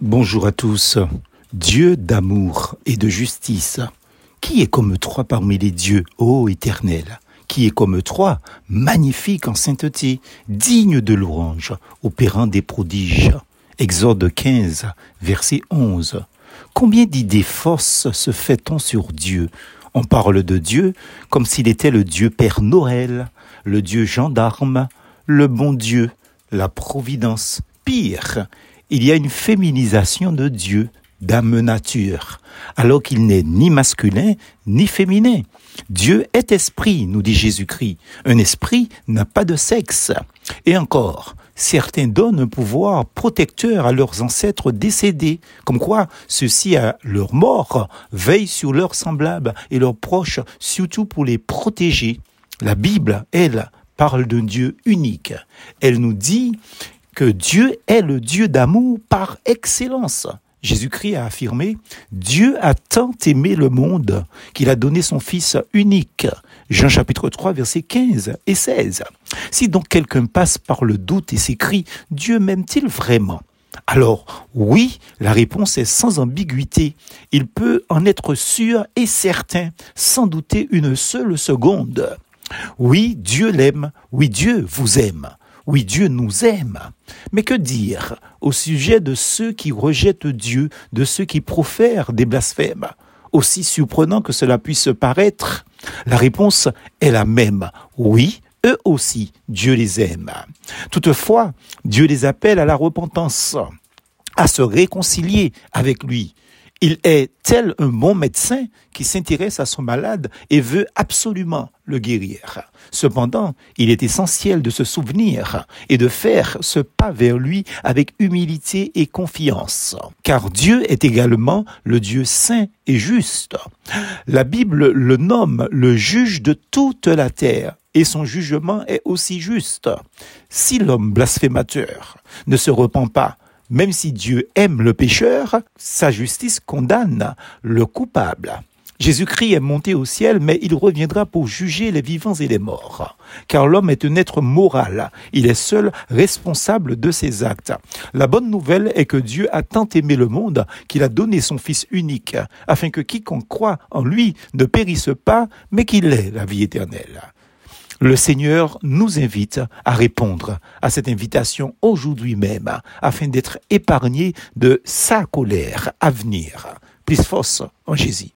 Bonjour à tous. Dieu d'amour et de justice. Qui est comme toi parmi les dieux, ô éternel? Qui est comme toi, magnifique en sainteté, digne de louange, opérant des prodiges? Exode 15, verset 11. Combien d'idées fausses se fait-on sur Dieu? On parle de Dieu comme s'il était le Dieu Père Noël, le Dieu gendarme, le bon Dieu, la providence. Pire, il y a une féminisation de Dieu, d'âme nature, alors qu'il n'est ni masculin ni féminin. Dieu est esprit, nous dit Jésus-Christ. Un esprit n'a pas de sexe. Et encore, certains donnent un pouvoir protecteur à leurs ancêtres décédés, comme quoi ceux-ci, à leur mort, veillent sur leurs semblables et leurs proches, surtout pour les protéger. La Bible, elle, parle d'un Dieu unique. Elle nous dit Dieu est le Dieu d'amour par excellence. Jésus-Christ a affirmé, Dieu a tant aimé le monde qu'il a donné son Fils unique. Jean chapitre 3 versets 15 et 16. Si donc quelqu'un passe par le doute et s'écrit, Dieu m'aime-t-il vraiment? Alors oui, la réponse est sans ambiguïté. Il peut en être sûr et certain, sans douter une seule seconde. Oui, Dieu l'aime, oui, Dieu vous aime. Oui, Dieu nous aime. Mais que dire au sujet de ceux qui rejettent Dieu, de ceux qui profèrent des blasphèmes? Aussi surprenant que cela puisse paraître, la réponse est la même. Oui, eux aussi, Dieu les aime. Toutefois, Dieu les appelle à la repentance, à se réconcilier avec lui. Il est tel un bon médecin qui s'intéresse à son malade et veut absolument le guérir. Cependant, il est essentiel de se souvenir et de faire ce pas vers lui avec humilité et confiance. Car Dieu est également le Dieu saint et juste. La Bible le nomme le juge de toute la terre et son jugement est aussi juste. Si l'homme blasphémateur ne se repent pas, même si Dieu aime le pécheur, sa justice condamne le coupable. Jésus-Christ est monté au ciel, mais il reviendra pour juger les vivants et les morts. Car l'homme est un être moral. Il est seul responsable de ses actes. La bonne nouvelle est que Dieu a tant aimé le monde qu'il a donné son Fils unique, afin que quiconque croit en lui ne périsse pas, mais qu'il ait la vie éternelle. Le Seigneur nous invite à répondre à cette invitation aujourd'hui même, afin d'être épargné de sa colère à venir. Plus force en Jésus.